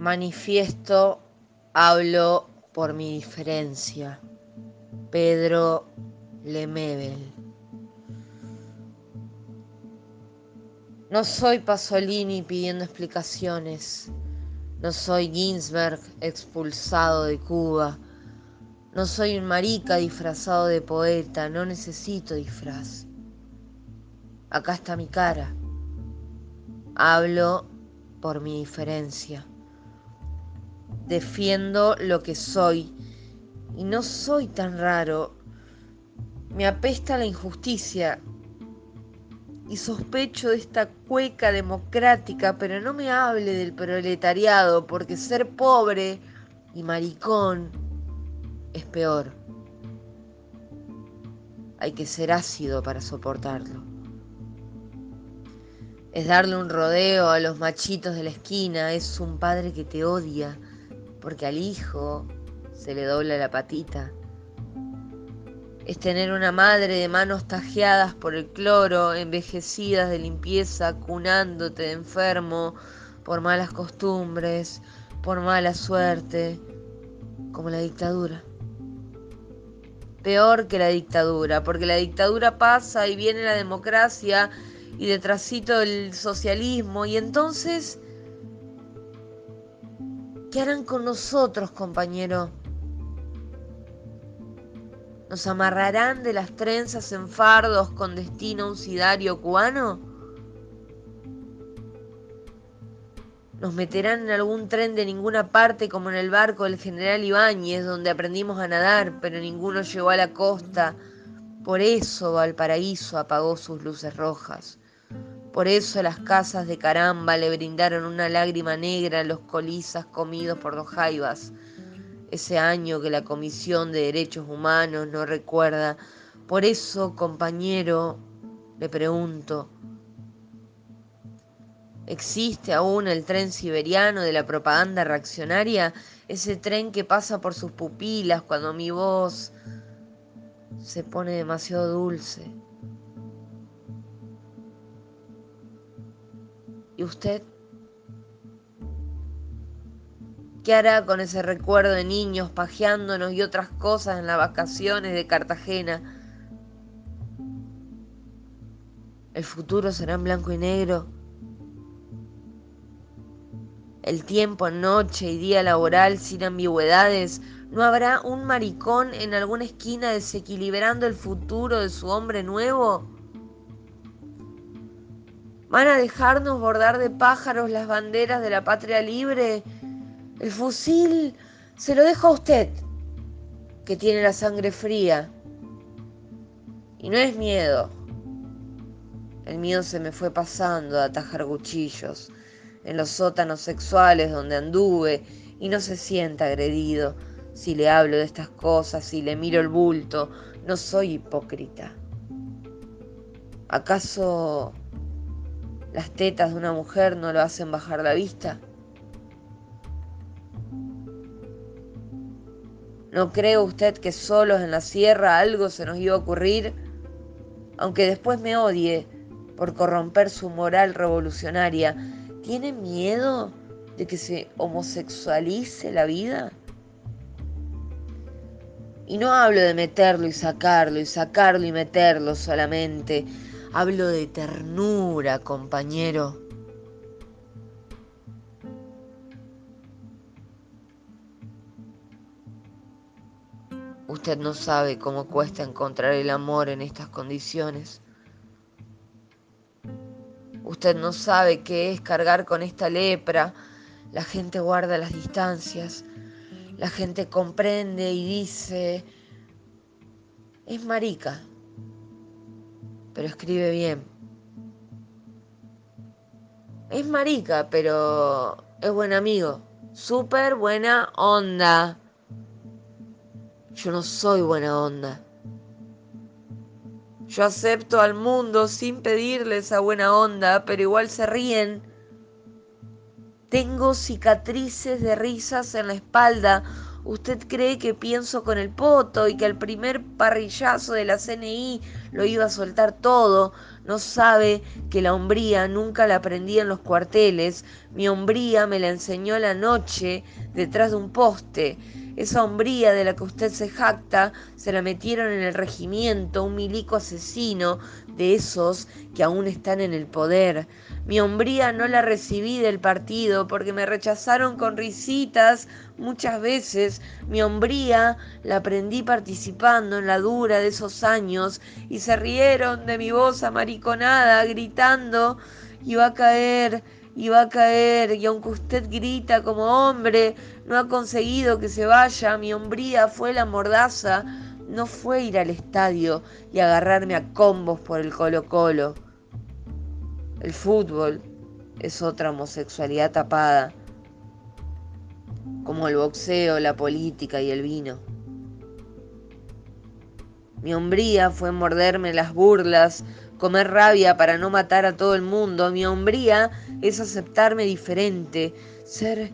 Manifiesto, hablo por mi diferencia. Pedro Lemebel. No soy Pasolini pidiendo explicaciones. No soy Ginsberg expulsado de Cuba. No soy un marica disfrazado de poeta. No necesito disfraz. Acá está mi cara. Hablo por mi diferencia defiendo lo que soy y no soy tan raro. Me apesta la injusticia y sospecho de esta cueca democrática, pero no me hable del proletariado, porque ser pobre y maricón es peor. Hay que ser ácido para soportarlo. Es darle un rodeo a los machitos de la esquina, es un padre que te odia porque al hijo se le dobla la patita. Es tener una madre de manos tajeadas por el cloro, envejecidas de limpieza, cunándote de enfermo por malas costumbres, por mala suerte, como la dictadura. Peor que la dictadura, porque la dictadura pasa y viene la democracia y detrásito el socialismo y entonces ¿Qué harán con nosotros, compañero? ¿Nos amarrarán de las trenzas en fardos con destino a un sidario cubano? ¿Nos meterán en algún tren de ninguna parte como en el barco del general Ibáñez, donde aprendimos a nadar, pero ninguno llegó a la costa? Por eso Valparaíso apagó sus luces rojas. Por eso las casas de caramba le brindaron una lágrima negra a los colizas comidos por los jaivas. Ese año que la Comisión de Derechos Humanos no recuerda. Por eso, compañero, le pregunto, ¿existe aún el tren siberiano de la propaganda reaccionaria? Ese tren que pasa por sus pupilas cuando mi voz se pone demasiado dulce. ¿Y usted? ¿Qué hará con ese recuerdo de niños pajeándonos y otras cosas en las vacaciones de Cartagena? ¿El futuro será en blanco y negro? ¿El tiempo noche y día laboral sin ambigüedades? ¿No habrá un maricón en alguna esquina desequilibrando el futuro de su hombre nuevo? ¿Van a dejarnos bordar de pájaros las banderas de la patria libre? El fusil se lo dejo a usted, que tiene la sangre fría. Y no es miedo. El miedo se me fue pasando a atajar cuchillos en los sótanos sexuales donde anduve y no se sienta agredido si le hablo de estas cosas, si le miro el bulto. No soy hipócrita. ¿Acaso las tetas de una mujer no lo hacen bajar la vista. ¿No cree usted que solos en la sierra algo se nos iba a ocurrir? Aunque después me odie por corromper su moral revolucionaria, ¿tiene miedo de que se homosexualice la vida? Y no hablo de meterlo y sacarlo y sacarlo y meterlo solamente, Hablo de ternura, compañero. Usted no sabe cómo cuesta encontrar el amor en estas condiciones. Usted no sabe qué es cargar con esta lepra. La gente guarda las distancias. La gente comprende y dice, es marica pero escribe bien. Es marica, pero es buen amigo. Súper buena onda. Yo no soy buena onda. Yo acepto al mundo sin pedirle esa buena onda, pero igual se ríen. Tengo cicatrices de risas en la espalda Usted cree que pienso con el poto y que al primer parrillazo de la CNI lo iba a soltar todo. No sabe que la hombría nunca la aprendí en los cuarteles. Mi hombría me la enseñó la noche detrás de un poste. Esa hombría de la que usted se jacta se la metieron en el regimiento, un milico asesino de esos que aún están en el poder. Mi hombría no la recibí del partido porque me rechazaron con risitas muchas veces. Mi hombría la aprendí participando en la dura de esos años y se rieron de mi voz amariconada gritando va a caer y va a caer, y aunque usted grita como hombre, no ha conseguido que se vaya, mi hombría fue la mordaza, no fue ir al estadio y agarrarme a combos por el Colo Colo. El fútbol es otra homosexualidad tapada, como el boxeo, la política y el vino. Mi hombría fue morderme las burlas, comer rabia para no matar a todo el mundo. Mi hombría es aceptarme diferente. Ser.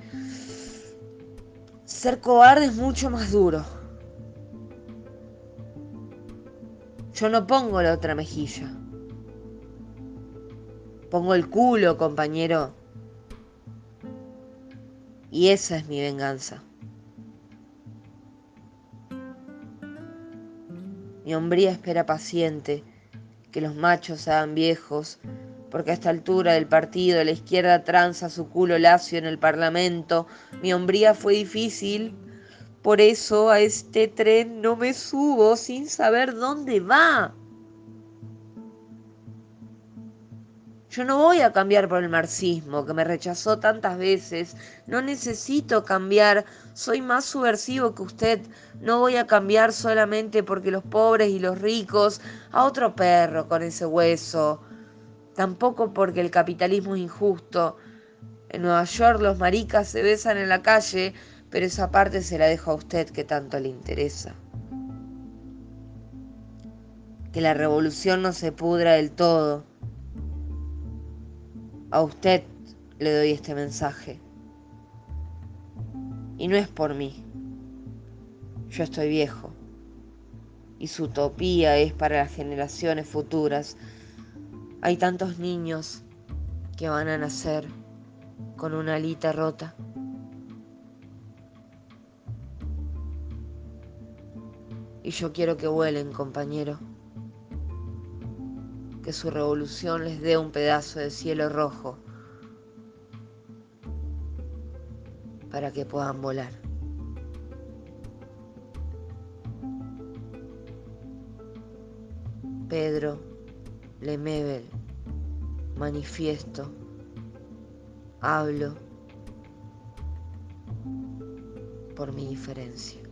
Ser cobarde es mucho más duro. Yo no pongo la otra mejilla. Pongo el culo, compañero. Y esa es mi venganza. Mi hombría espera paciente que los machos sean viejos, porque a esta altura del partido la izquierda tranza su culo lacio en el Parlamento. Mi hombría fue difícil, por eso a este tren no me subo sin saber dónde va. Yo no voy a cambiar por el marxismo, que me rechazó tantas veces. No necesito cambiar. Soy más subversivo que usted. No voy a cambiar solamente porque los pobres y los ricos... A otro perro con ese hueso. Tampoco porque el capitalismo es injusto. En Nueva York los maricas se besan en la calle, pero esa parte se la dejo a usted que tanto le interesa. Que la revolución no se pudra del todo a usted le doy este mensaje. Y no es por mí. Yo estoy viejo. Y su utopía es para las generaciones futuras. Hay tantos niños que van a nacer con una alita rota. Y yo quiero que vuelen, compañero que su revolución les dé un pedazo de cielo rojo para que puedan volar. Pedro Lemebel, manifiesto, hablo por mi diferencia.